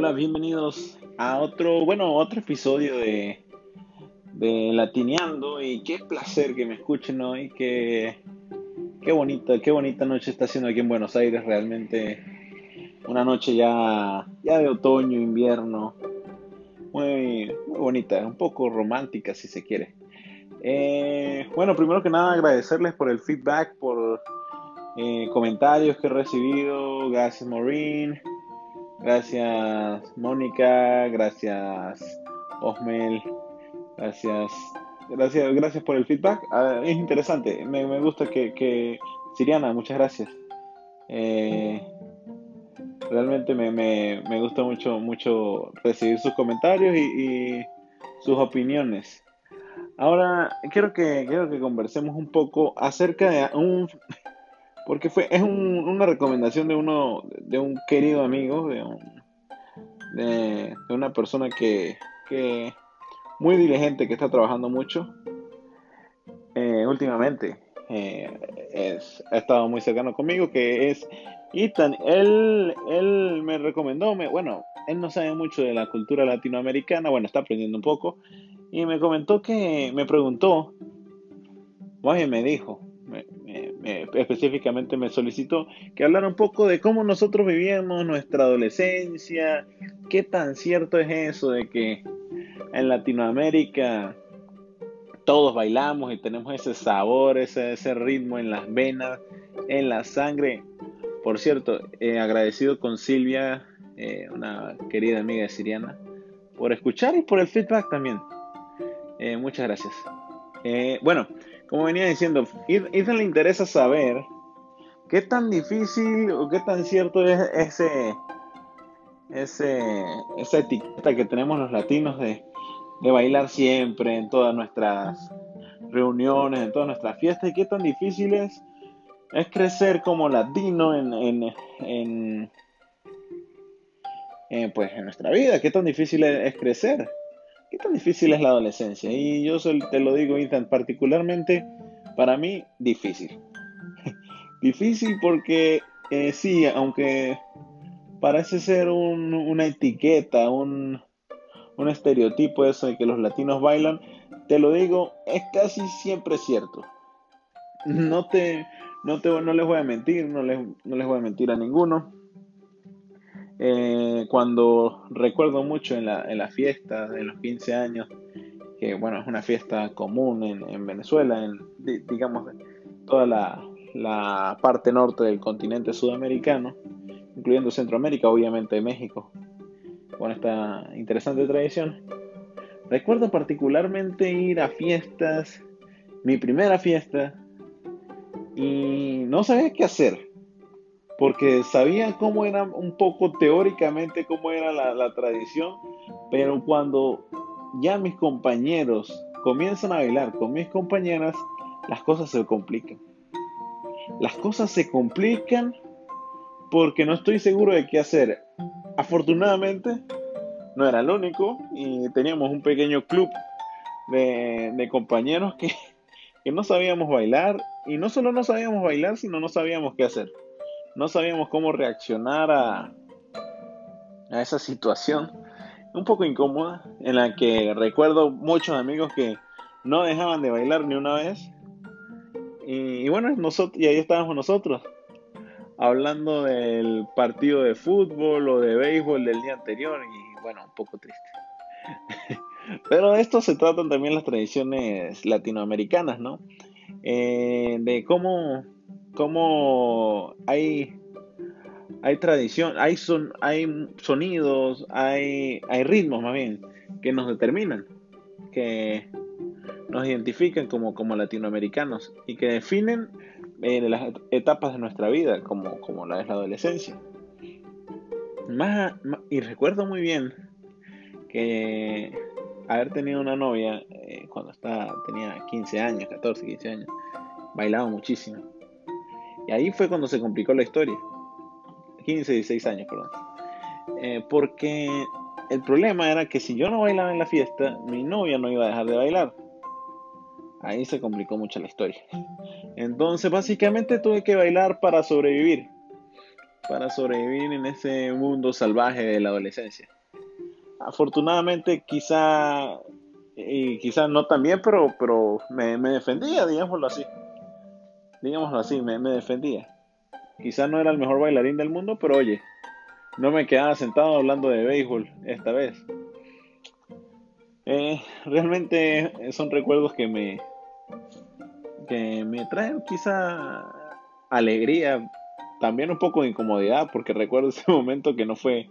Hola, bienvenidos a otro, bueno, otro episodio de, de Latineando y qué placer que me escuchen hoy, qué, qué bonita, qué bonita noche está haciendo aquí en Buenos Aires, realmente una noche ya, ya de otoño, invierno, muy, muy bonita, un poco romántica si se quiere. Eh, bueno, primero que nada agradecerles por el feedback, por eh, comentarios que he recibido, gracias Maureen. Gracias Mónica, gracias Osmel, gracias, gracias, gracias por el feedback. Es interesante, me, gusta que, Siriana, muchas gracias. Eh, realmente me, gusta mucho, mucho recibir sus comentarios y, sus opiniones. Ahora quiero que, quiero que conversemos un poco acerca de un porque fue, es una recomendación de uno, de un querido amigo, de, de, una persona que, que, muy diligente, que está trabajando mucho eh, últimamente. Eh, ha estado muy cercano conmigo, que es Ethan. Él, él me recomendó, me, bueno, él no sabe mucho de la cultura latinoamericana, bueno, está aprendiendo un poco, y me comentó que, me preguntó, oye, me dijo, específicamente me solicitó que hablara un poco de cómo nosotros vivíamos nuestra adolescencia, qué tan cierto es eso de que en Latinoamérica todos bailamos y tenemos ese sabor, ese, ese ritmo en las venas, en la sangre. Por cierto, he agradecido con Silvia, eh, una querida amiga de Siriana, por escuchar y por el feedback también. Eh, muchas gracias. Eh, bueno, como venía diciendo, Ethan le interesa saber qué tan difícil o qué tan cierto es ese, ese esa etiqueta que tenemos los latinos de, bailar siempre en todas nuestras reuniones, en todas nuestras fiestas, y qué tan difícil es, crecer como latino en, en, en, pues, en nuestra vida, qué tan difícil es crecer. ¿Qué tan difícil es la adolescencia? Y yo te lo digo, Ethan, particularmente para mí, difícil. difícil porque eh, sí, aunque parece ser una etiqueta, un, un estereotipo eso de que los latinos bailan, te lo digo, es casi siempre cierto. No te, no te, no les voy a mentir, no les, no les voy a mentir a ninguno. Eh, cuando recuerdo mucho en la, en la fiesta de los 15 años, que bueno, es una fiesta común en, Venezuela, en digamos toda la, la, parte norte del continente sudamericano, incluyendo Centroamérica, obviamente México, con esta interesante tradición. Recuerdo particularmente ir a fiestas, mi primera fiesta, y no sabía qué hacer porque sabía cómo era un poco teóricamente cómo era la, tradición, pero cuando ya mis compañeros comienzan a bailar con mis compañeras, las cosas se complican. Las cosas se complican porque no estoy seguro de qué hacer. Afortunadamente, no era el único y teníamos un pequeño club de, compañeros que, que no sabíamos bailar y no solo no sabíamos bailar, sino no sabíamos qué hacer no sabíamos cómo reaccionar a, a esa situación un poco incómoda en la que recuerdo muchos amigos que no dejaban de bailar ni una vez. Y, bueno, nosotros, y ahí estábamos nosotros, hablando del partido de fútbol o de béisbol del día anterior y bueno, un poco triste. Pero de esto se tratan también las tradiciones latinoamericanas, ¿no? Eh, de cómo cómo hay, hay tradición, hay, son, hay sonidos, hay, hay ritmos más bien, que nos determinan, que nos identifican como, como latinoamericanos y que definen eh, las etapas de nuestra vida, como, como la es la adolescencia. Más, y recuerdo muy bien que haber tenido una novia eh, cuando estaba, tenía 15 años, 14, 15 años, bailaba muchísimo. Y ahí fue cuando se complicó la historia. 15, 16 años, perdón. Eh, porque el problema era que si yo no bailaba en la fiesta, mi novia no iba a dejar de bailar. Ahí se complicó mucho la historia. Entonces, básicamente tuve que bailar para sobrevivir. para sobrevivir en ese mundo salvaje de la adolescencia. Afortunadamente, quizá, y quizá no tan bien, pero, pero me, defendía, digámoslo así. Digámoslo así, me, defendía. Quizá no era el mejor bailarín del mundo, pero oye, no me quedaba sentado hablando de béisbol esta vez. Eh, realmente son recuerdos que me, que me traen quizá alegría, también un poco de incomodidad, porque recuerdo ese momento que no fue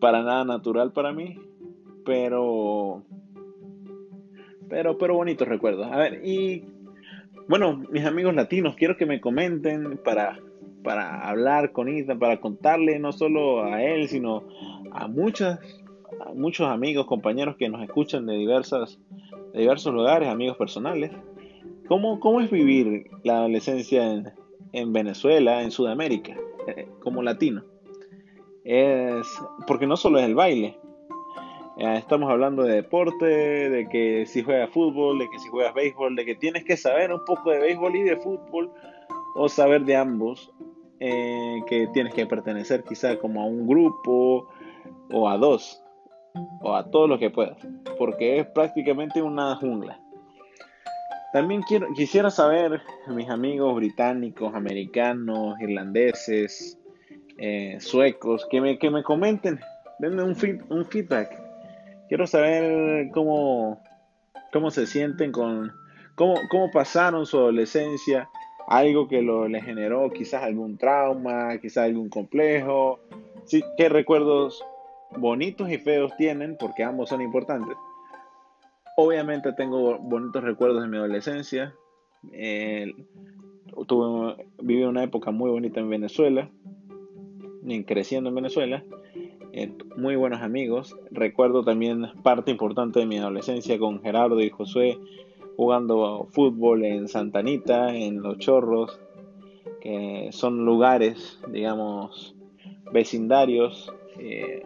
para nada natural para mí, pero, pero, pero bonitos recuerdos. A ver, y bueno, mis amigos latinos, quiero que me comenten para, para hablar con Ethan, para contarle no solo a él, sino a muchas, muchos amigos, compañeros que nos escuchan de diversas, de diversos lugares, amigos personales. ¿Cómo, cómo es vivir la adolescencia en, en Venezuela, en Sudamérica, eh, como latino. Es porque no solo es el baile. Estamos hablando de deporte, de que si juegas fútbol, de que si juegas béisbol, de que tienes que saber un poco de béisbol y de fútbol, o saber de ambos, eh, que tienes que pertenecer quizá como a un grupo o a dos, o a todos los que puedas, porque es prácticamente una jungla. También quiero, quisiera saber, mis amigos británicos, americanos, irlandeses, eh, suecos, que me, que me comenten, denme un, un feedback. Quiero saber cómo, cómo se sienten con, cómo, cómo pasaron su adolescencia, algo que lo, les generó quizás algún trauma, quizás algún complejo, sí, qué recuerdos bonitos y feos tienen, porque ambos son importantes. Obviamente tengo bonitos recuerdos de mi adolescencia. tuve, viví una época muy bonita en Venezuela, creciendo en Venezuela. Eh, muy buenos amigos. Recuerdo también parte importante de mi adolescencia con Gerardo y Josué jugando fútbol en Santanita, en Los Chorros, que son lugares, digamos, vecindarios eh,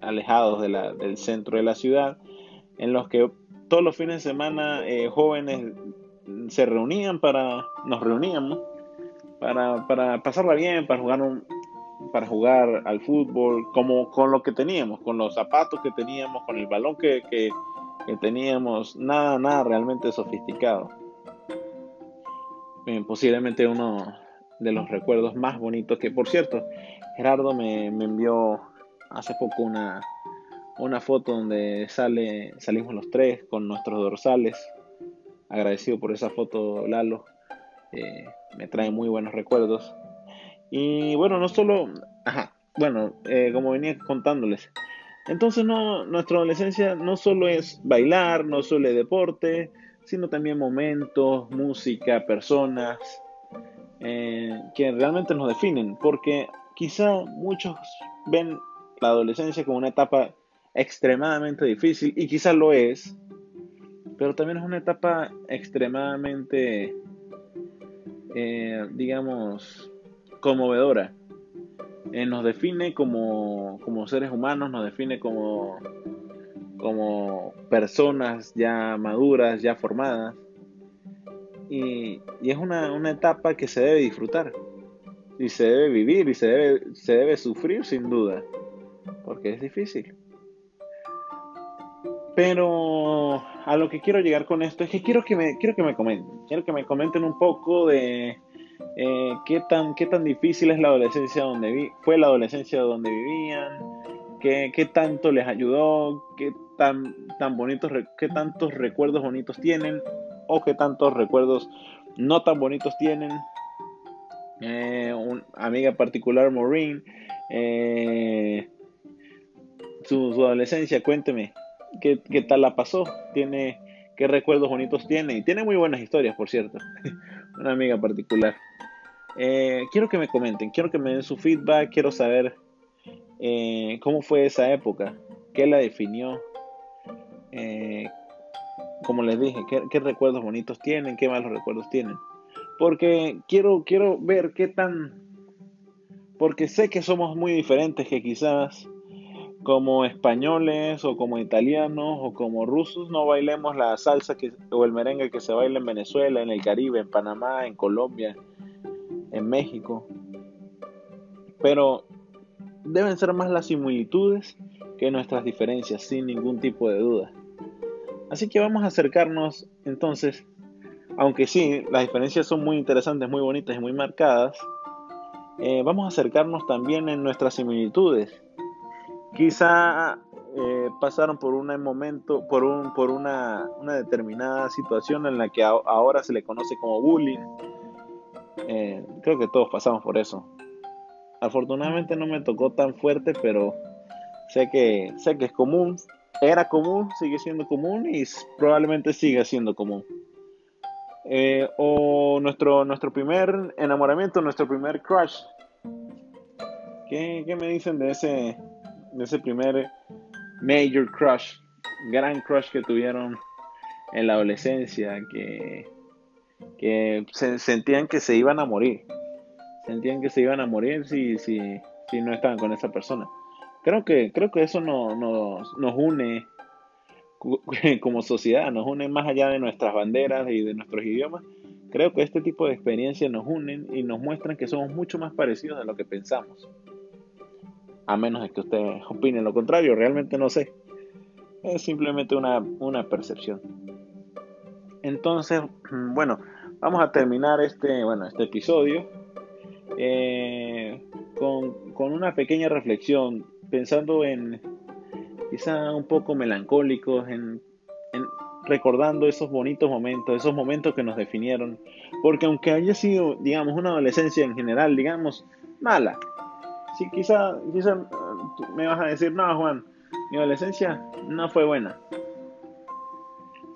alejados del centro de la ciudad, en los que todos los fines de semana eh, jóvenes se reunían para, nos reuníamos para, para pasarla bien, para jugar un, para jugar al fútbol, como con lo que teníamos, con los zapatos que teníamos, con el balón que, que, teníamos, nada, nada realmente sofisticado. Eh, posiblemente uno de los recuerdos más bonitos que, por cierto, Gerardo me, envió hace poco una, una foto donde sale, salimos los tres con nuestros dorsales. Agradecido por esa foto, Lalo. Eh, me trae muy buenos recuerdos. Y bueno, no solo, ajá, bueno, eh, como venía contándoles. Entonces no, nuestra adolescencia no solo es bailar, no solo es deporte, sino también momentos, música, personas eh, que realmente nos definen. Porque quizá muchos ven la adolescencia como una etapa extremadamente difícil y quizás lo es, pero también es una etapa extremadamente, eh, digamos, conmovedora. Eh, nos define como, como, seres humanos, nos define como, como personas ya maduras, ya formadas. Y, y es una, una, etapa que se debe disfrutar. Y se debe vivir y se debe, se debe sufrir sin duda. Porque es difícil. Pero a lo que quiero llegar con esto es que quiero que me, quiero que me comenten, quiero que me comenten un poco de eh, qué, tan, qué tan difícil es la adolescencia donde fue la adolescencia donde vivían, qué, qué tanto les ayudó, qué tan, tan bonitos, qué tantos recuerdos bonitos tienen o qué tantos recuerdos no tan bonitos tienen. Eh, una amiga particular, Maureen, eh, su, su adolescencia, cuénteme, qué, tal la pasó, tiene qué recuerdos bonitos tiene y tiene muy buenas historias, por cierto. Una amiga particular. Eh, quiero que me comenten, quiero que me den su feedback, quiero saber eh, cómo fue esa época, qué la definió. Eh, como les dije, ¿qué, recuerdos bonitos tienen, qué malos recuerdos tienen. Porque quiero, quiero ver qué tan... Porque sé que somos muy diferentes, que quizás como españoles o como italianos o como rusos no bailemos la salsa o el merengue que se baila en Venezuela, en el Caribe, en Panamá, en Colombia, en México. Pero deben ser más las similitudes que nuestras diferencias, sin ningún tipo de duda. Así que vamos a acercarnos entonces, aunque sí, las diferencias son muy interesantes, muy bonitas y muy marcadas, eh, vamos a acercarnos también en nuestras similitudes. Quizá eh, pasaron por un momento, por, un, por una, una, determinada situación en la que ahora se le conoce como bullying. Eh, creo que todos pasamos por eso. Afortunadamente no me tocó tan fuerte, pero sé que, sé que es común. Era común, sigue siendo común y probablemente siga siendo común. Eh, o nuestro, nuestro primer enamoramiento, nuestro primer crush. ¿Qué, me dicen de ese, de ese primer major crush? Gran crush que tuvieron en la adolescencia, que, que se, sentían que se iban a morir. Sentían que se iban a morir si, si, si no estaban con esa persona. Creo que, creo que eso no, nos une como sociedad, nos une más allá de nuestras banderas y de nuestros idiomas. Creo que este tipo de experiencias nos unen y nos muestran que somos mucho más parecidos de lo que pensamos. A menos de que ustedes opinen lo contrario, realmente no sé. Es simplemente una, una percepción. Entonces, bueno, vamos a terminar este, bueno, este episodio eh, con, con una pequeña reflexión, pensando en, quizá un poco melancólicos, en, recordando esos bonitos momentos, esos momentos que nos definieron. Porque aunque haya sido, digamos, una adolescencia en general, digamos, mala, sí, quizá, quizá me vas a decir, no, Juan, mi adolescencia no fue buena.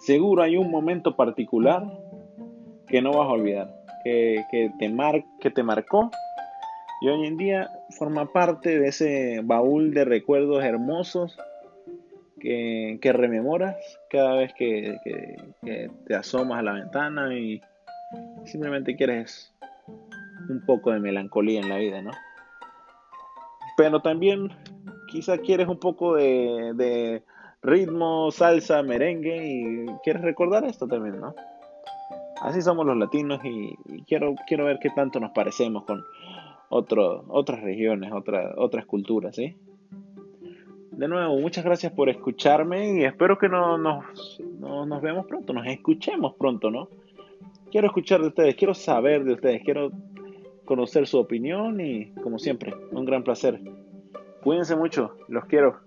Seguro hay un momento particular que no vas a olvidar, que, que, te, mar, que te marcó y hoy en día forma parte de ese baúl de recuerdos hermosos que, rememoras cada vez que, te asomas a la ventana y simplemente quieres un poco de melancolía en la vida, ¿no? Pero también quizá quieres un poco de, ritmo, salsa, merengue y quieres recordar esto también, ¿no? Así somos los latinos y, quiero, quiero ver qué tanto nos parecemos con otras regiones, otras culturas, ¿sí? de nuevo, muchas gracias por escucharme y espero que no, nos, nos vemos pronto, nos escuchemos pronto, ¿no? Quiero escuchar de ustedes, quiero saber de ustedes, quiero conocer su opinión y como siempre, un gran placer. Cuídense mucho, los quiero.